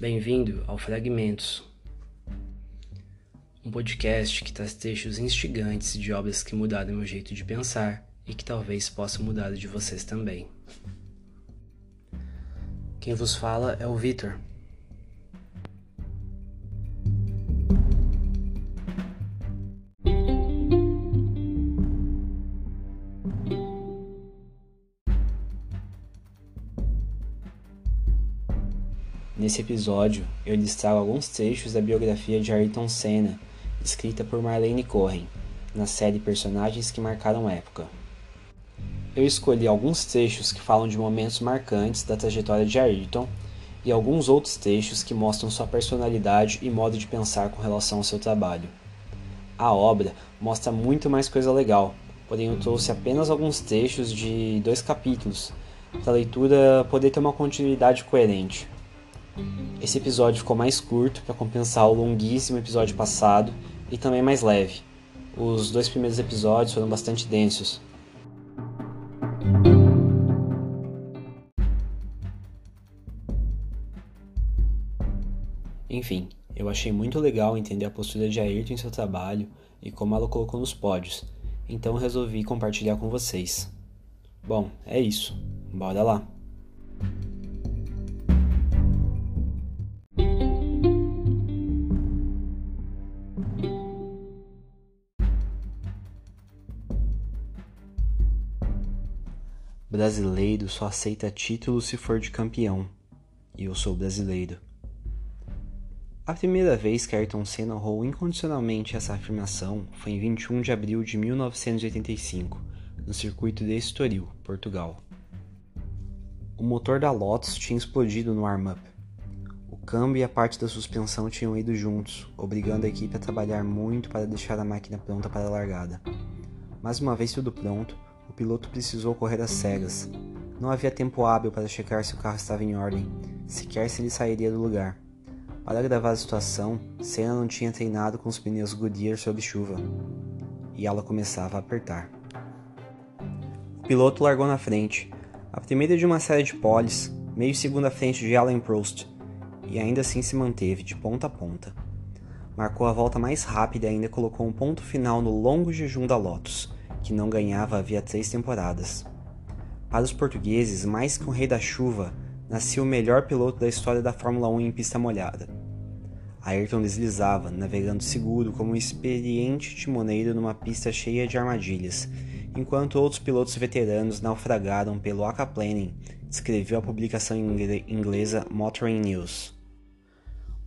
Bem-vindo ao Fragmentos, um podcast que traz trechos instigantes de obras que mudaram meu jeito de pensar e que talvez possam mudar de vocês também. Quem vos fala é o Vitor. Nesse episódio, eu lhes trago alguns trechos da biografia de Ayrton Senna, escrita por Marlene Cohen, na série Personagens que Marcaram Época. Eu escolhi alguns trechos que falam de momentos marcantes da trajetória de Ayrton e alguns outros trechos que mostram sua personalidade e modo de pensar com relação ao seu trabalho. A obra mostra muito mais coisa legal, porém eu trouxe apenas alguns trechos de dois capítulos, para a leitura poder ter uma continuidade coerente. Esse episódio ficou mais curto para compensar o longuíssimo episódio passado e também mais leve. Os dois primeiros episódios foram bastante densos. Enfim, eu achei muito legal entender a postura de Ayrton em seu trabalho e como ela colocou nos pódios, então resolvi compartilhar com vocês. Bom, é isso. Bora lá! Brasileiro só aceita título se for de campeão. E eu sou brasileiro. A primeira vez que Ayrton Senna honrou incondicionalmente essa afirmação foi em 21 de abril de 1985, no circuito de Estoril, Portugal. O motor da Lotus tinha explodido no arm-up. O câmbio e a parte da suspensão tinham ido juntos, obrigando a equipe a trabalhar muito para deixar a máquina pronta para a largada. Mais uma vez tudo pronto, o piloto precisou correr às cegas. Não havia tempo hábil para checar se o carro estava em ordem, sequer se ele sairia do lugar. Para gravar a situação, Senna não tinha treinado com os pneus Goodyear sob chuva, e ela começava a apertar. O piloto largou na frente, a primeira de uma série de poles, meio segundo à frente de Alain Prost, e ainda assim se manteve de ponta a ponta. Marcou a volta mais rápida e ainda colocou um ponto final no longo jejum da Lotus, que não ganhava havia três temporadas. Para os portugueses, mais que um rei da chuva, nascia o melhor piloto da história da Fórmula 1 em pista molhada. Ayrton deslizava, navegando seguro como um experiente timoneiro numa pista cheia de armadilhas, enquanto outros pilotos veteranos naufragaram pelo aquaplaning, escreveu a publicação inglesa Motoring News.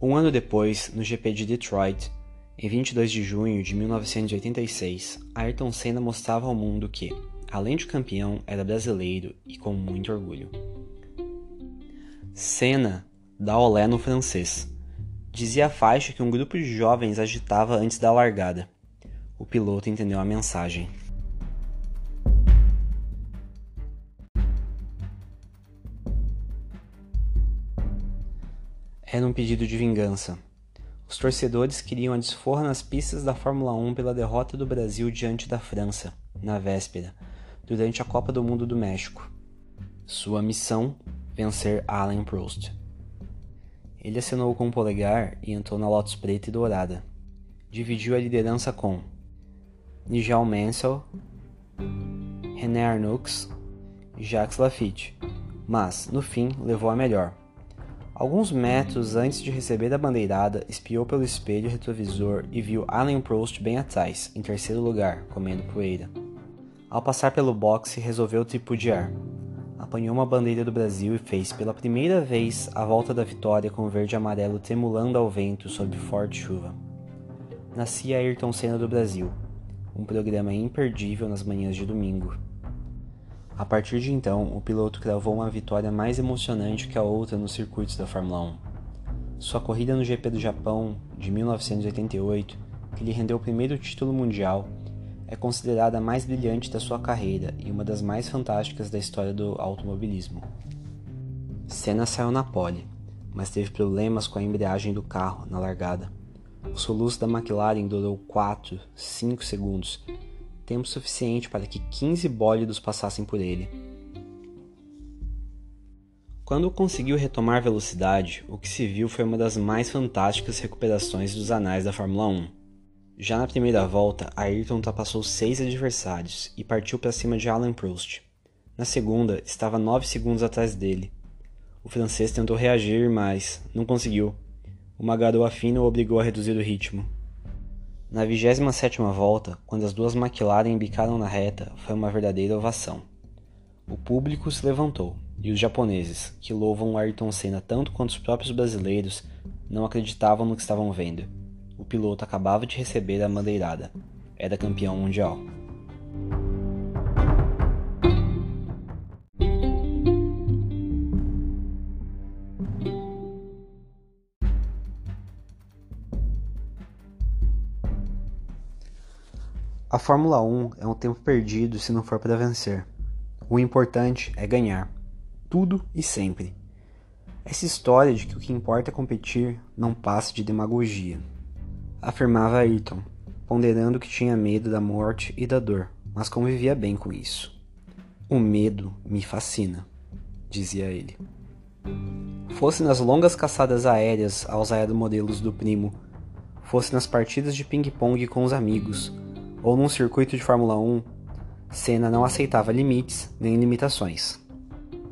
Um ano depois, no GP de Detroit, em 22 de junho de 1986, Ayrton Senna mostrava ao mundo que, além de campeão, era brasileiro e com muito orgulho. Senna dá olé no francês. Dizia a faixa que um grupo de jovens agitava antes da largada. O piloto entendeu a mensagem. Era um pedido de vingança. Os torcedores queriam a desforra nas pistas da Fórmula 1 pela derrota do Brasil diante da França, na véspera, durante a Copa do Mundo do México. Sua missão: vencer Alain Prost. Ele assinou com o polegar e entrou na Lotus preta e dourada. Dividiu a liderança com Nigel Mansell, René Arnoux e Jacques Lafitte, mas, no fim, levou a melhor. Alguns metros antes de receber a bandeirada, espiou pelo espelho retrovisor e viu Alain Prost bem atrás, em terceiro lugar, comendo poeira. Ao passar pelo boxe, resolveu tripudiar. Apanhou uma bandeira do Brasil e fez pela primeira vez a volta da vitória com o verde e amarelo tremulando ao vento sob forte chuva. Nascia Ayrton Senna do Brasil, um programa imperdível nas manhãs de domingo. A partir de então, o piloto cravou uma vitória mais emocionante que a outra nos circuitos da Fórmula 1. Sua corrida no GP do Japão de 1988, que lhe rendeu o primeiro título mundial, é considerada a mais brilhante da sua carreira e uma das mais fantásticas da história do automobilismo. Senna saiu na pole, mas teve problemas com a embreagem do carro na largada. O soluço da McLaren durou 4, 5 segundos tempo suficiente para que 15 bólidos passassem por ele. Quando conseguiu retomar velocidade, o que se viu foi uma das mais fantásticas recuperações dos anais da Fórmula 1. Já na primeira volta, Ayrton ultrapassou seis adversários e partiu para cima de Alain Prost. Na segunda, estava nove segundos atrás dele. O francês tentou reagir, mas não conseguiu. Uma garoa fina o obrigou a reduzir o ritmo. Na 27ª volta, quando as duas McLaren bicaram na reta, foi uma verdadeira ovação. O público se levantou, e os japoneses, que louvam Ayrton Senna tanto quanto os próprios brasileiros, não acreditavam no que estavam vendo. O piloto acabava de receber a bandeirada. Era campeão mundial. A Fórmula 1 é um tempo perdido se não for para vencer. O importante é ganhar tudo e sempre. Essa história de que o que importa é competir não passa de demagogia, afirmava Ayrton, ponderando que tinha medo da morte e da dor, mas convivia bem com isso. O medo me fascina, dizia ele. Fosse nas longas caçadas aéreas aos aeromodelos do primo, fosse nas partidas de ping-pong com os amigos, ou num circuito de Fórmula 1, Senna não aceitava limites nem limitações.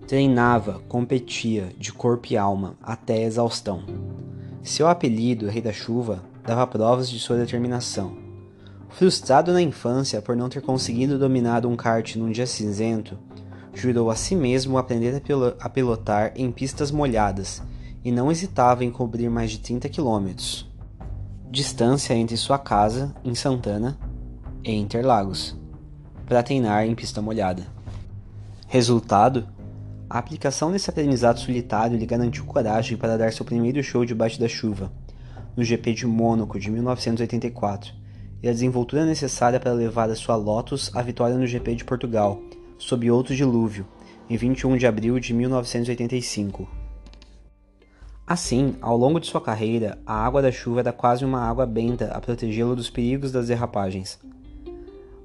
Treinava, competia de corpo e alma até a exaustão. Seu apelido, Rei da Chuva, dava provas de sua determinação. Frustrado na infância por não ter conseguido dominar um kart num dia cinzento, jurou a si mesmo aprender a pilotar em pistas molhadas e não hesitava em cobrir mais de 30 quilômetros. Distância entre sua casa, em Santana, e Interlagos, para treinar em pista molhada. Resultado: a aplicação desse aprendizado solitário lhe garantiu coragem para dar seu primeiro show debaixo da chuva, no GP de Mônaco de 1984, e a desenvoltura necessária para levar a sua Lotus à vitória no GP de Portugal, sob outro dilúvio, em 21 de abril de 1985. Assim, ao longo de sua carreira, a água da chuva era quase uma água benta a protegê-lo dos perigos das derrapagens.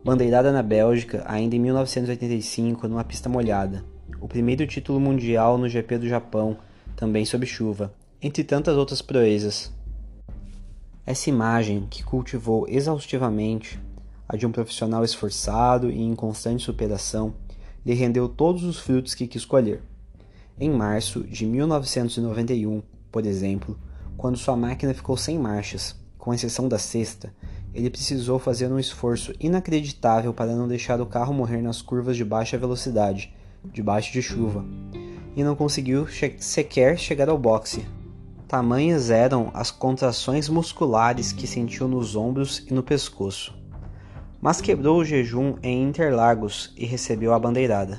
Bandeirada na Bélgica, ainda em 1985, numa pista molhada o primeiro título mundial no GP do Japão, também sob chuva, entre tantas outras proezas. Essa imagem, que cultivou exaustivamente, a de um profissional esforçado e em constante superação, lhe rendeu todos os frutos que quis colher. Em março de 1991, por exemplo, quando sua máquina ficou sem marchas, com exceção da sexta, ele precisou fazer um esforço inacreditável para não deixar o carro morrer nas curvas de baixa velocidade debaixo de chuva, e não conseguiu che sequer chegar ao boxe. Tamanhas eram as contrações musculares que sentiu nos ombros e no pescoço. Mas quebrou o jejum em Interlagos e recebeu a bandeirada.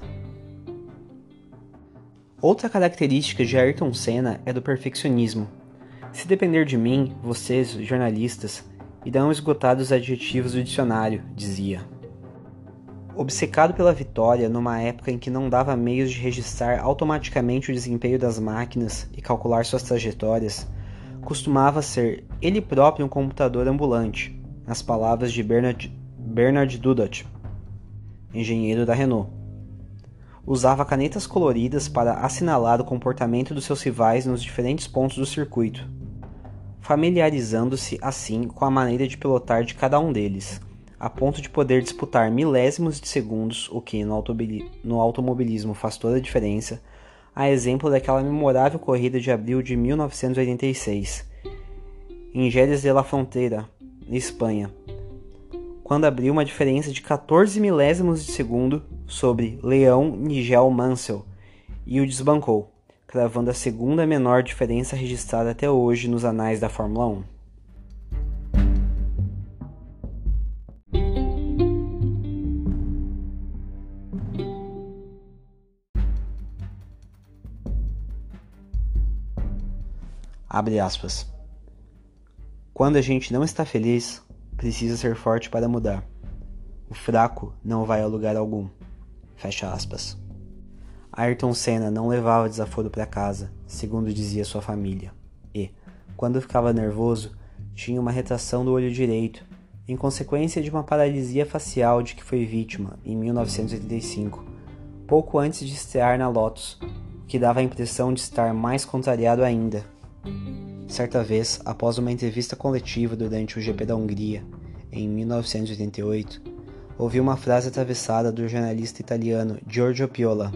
Outra característica de Ayrton Senna é do perfeccionismo. Se depender de mim, vocês, jornalistas, irão esgotar os adjetivos do dicionário, dizia. Obcecado pela vitória numa época em que não dava meios de registrar automaticamente o desempenho das máquinas e calcular suas trajetórias, costumava ser ele próprio um computador ambulante, nas palavras de Bernard, Bernard Dudot, engenheiro da Renault. Usava canetas coloridas para assinalar o comportamento dos seus rivais nos diferentes pontos do circuito, familiarizando-se assim com a maneira de pilotar de cada um deles a ponto de poder disputar milésimos de segundos, o que no, automobilismo faz toda a diferença, a exemplo daquela memorável corrida de abril de 1986, em Jerez de la Frontera, Espanha, quando abriu uma diferença de 14 milésimos de segundo sobre Leão Nigel Mansell e o desbancou, cravando a segunda menor diferença registrada até hoje nos anais da Fórmula 1. Abre aspas. Quando a gente não está feliz, precisa ser forte para mudar. O fraco não vai a lugar algum. Fecha aspas. Ayrton Senna não levava desaforo para casa, segundo dizia sua família, e, quando ficava nervoso, tinha uma retração do olho direito, em consequência de uma paralisia facial de que foi vítima em 1985, pouco antes de estrear na Lotus, o que dava a impressão de estar mais contrariado ainda. Certa vez, após uma entrevista coletiva durante o GP da Hungria, em 1988, ouvi uma frase atravessada do jornalista italiano Giorgio Piola,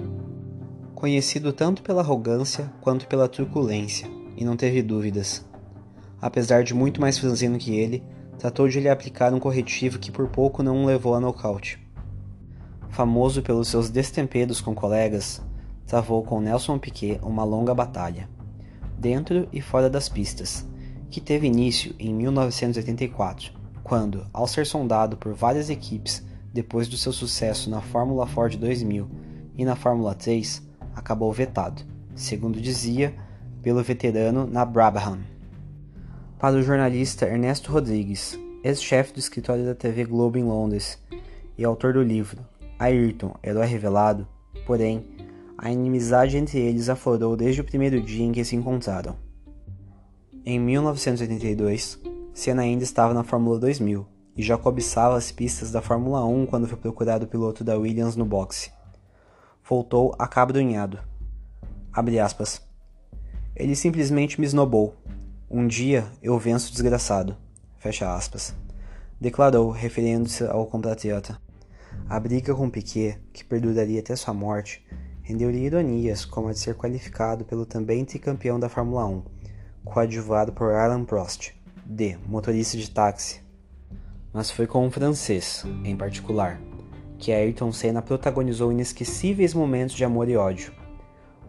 conhecido tanto pela arrogância quanto pela truculência, e não teve dúvidas. Apesar de muito mais franzino que ele, tratou de lhe aplicar um corretivo que por pouco não o levou a nocaute. Famoso pelos seus destemperos com colegas, travou com Nelson Piquet uma longa batalha dentro e fora das pistas, que teve início em 1984, quando, ao ser sondado por várias equipes depois do seu sucesso na Fórmula Ford 2000 e na Fórmula 3, acabou vetado, segundo dizia, pelo veterano na Brabham. Para o jornalista Ernesto Rodrigues, ex-chefe do escritório da TV Globo em Londres e autor do livro Ayrton, Herói Revelado, porém, a inimizade entre eles aflorou desde o primeiro dia em que se encontraram. Em 1982, Senna ainda estava na Fórmula 2000 e já cobiçava as pistas da Fórmula 1 quando foi procurado o piloto da Williams no boxe. Voltou acabrunhado. Abre aspas. Ele simplesmente me esnobou. Um dia eu venço desgraçado. Fecha aspas. Declarou, referindo-se ao compatriota. A briga com Piquet, que perduraria até sua morte, rendeu-lhe ironias como a de ser qualificado pelo também tricampeão da Fórmula 1, coadjuvado por Alain Prost, D, motorista de táxi. Mas foi com um francês, em particular, que Ayrton Senna protagonizou inesquecíveis momentos de amor e ódio,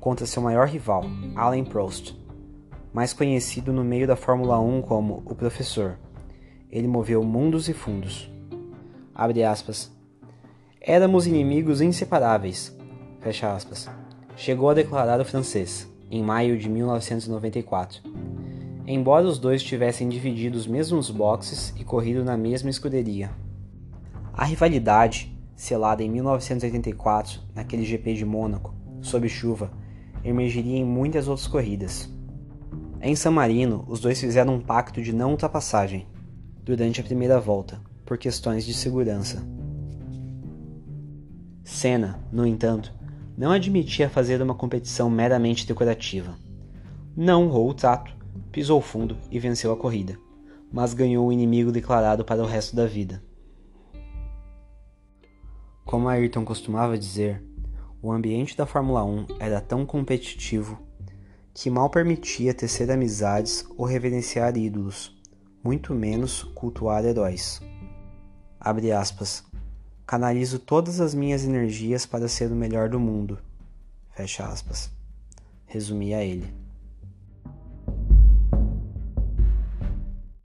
contra seu maior rival, Alain Prost, mais conhecido no meio da Fórmula 1 como o Professor. Ele moveu mundos e fundos. Abre aspas. Éramos inimigos inseparáveis, fecha aspas, chegou a declarar o francês, em maio de 1994. Embora os dois tivessem dividido os mesmos boxes e corrido na mesma escuderia. A rivalidade, selada em 1984, naquele GP de Mônaco, sob chuva, emergiria em muitas outras corridas. Em San Marino, os dois fizeram um pacto de não ultrapassagem durante a primeira volta, por questões de segurança. Senna, no entanto, não admitia fazer uma competição meramente decorativa. Não honrou o trato, pisou fundo e venceu a corrida, mas ganhou o inimigo declarado para o resto da vida. Como Ayrton costumava dizer, o ambiente da Fórmula 1 era tão competitivo que mal permitia tecer amizades ou reverenciar ídolos, muito menos cultuar heróis. Abre aspas. Canalizo todas as minhas energias para ser o melhor do mundo. Fecha aspas. Resumia ele.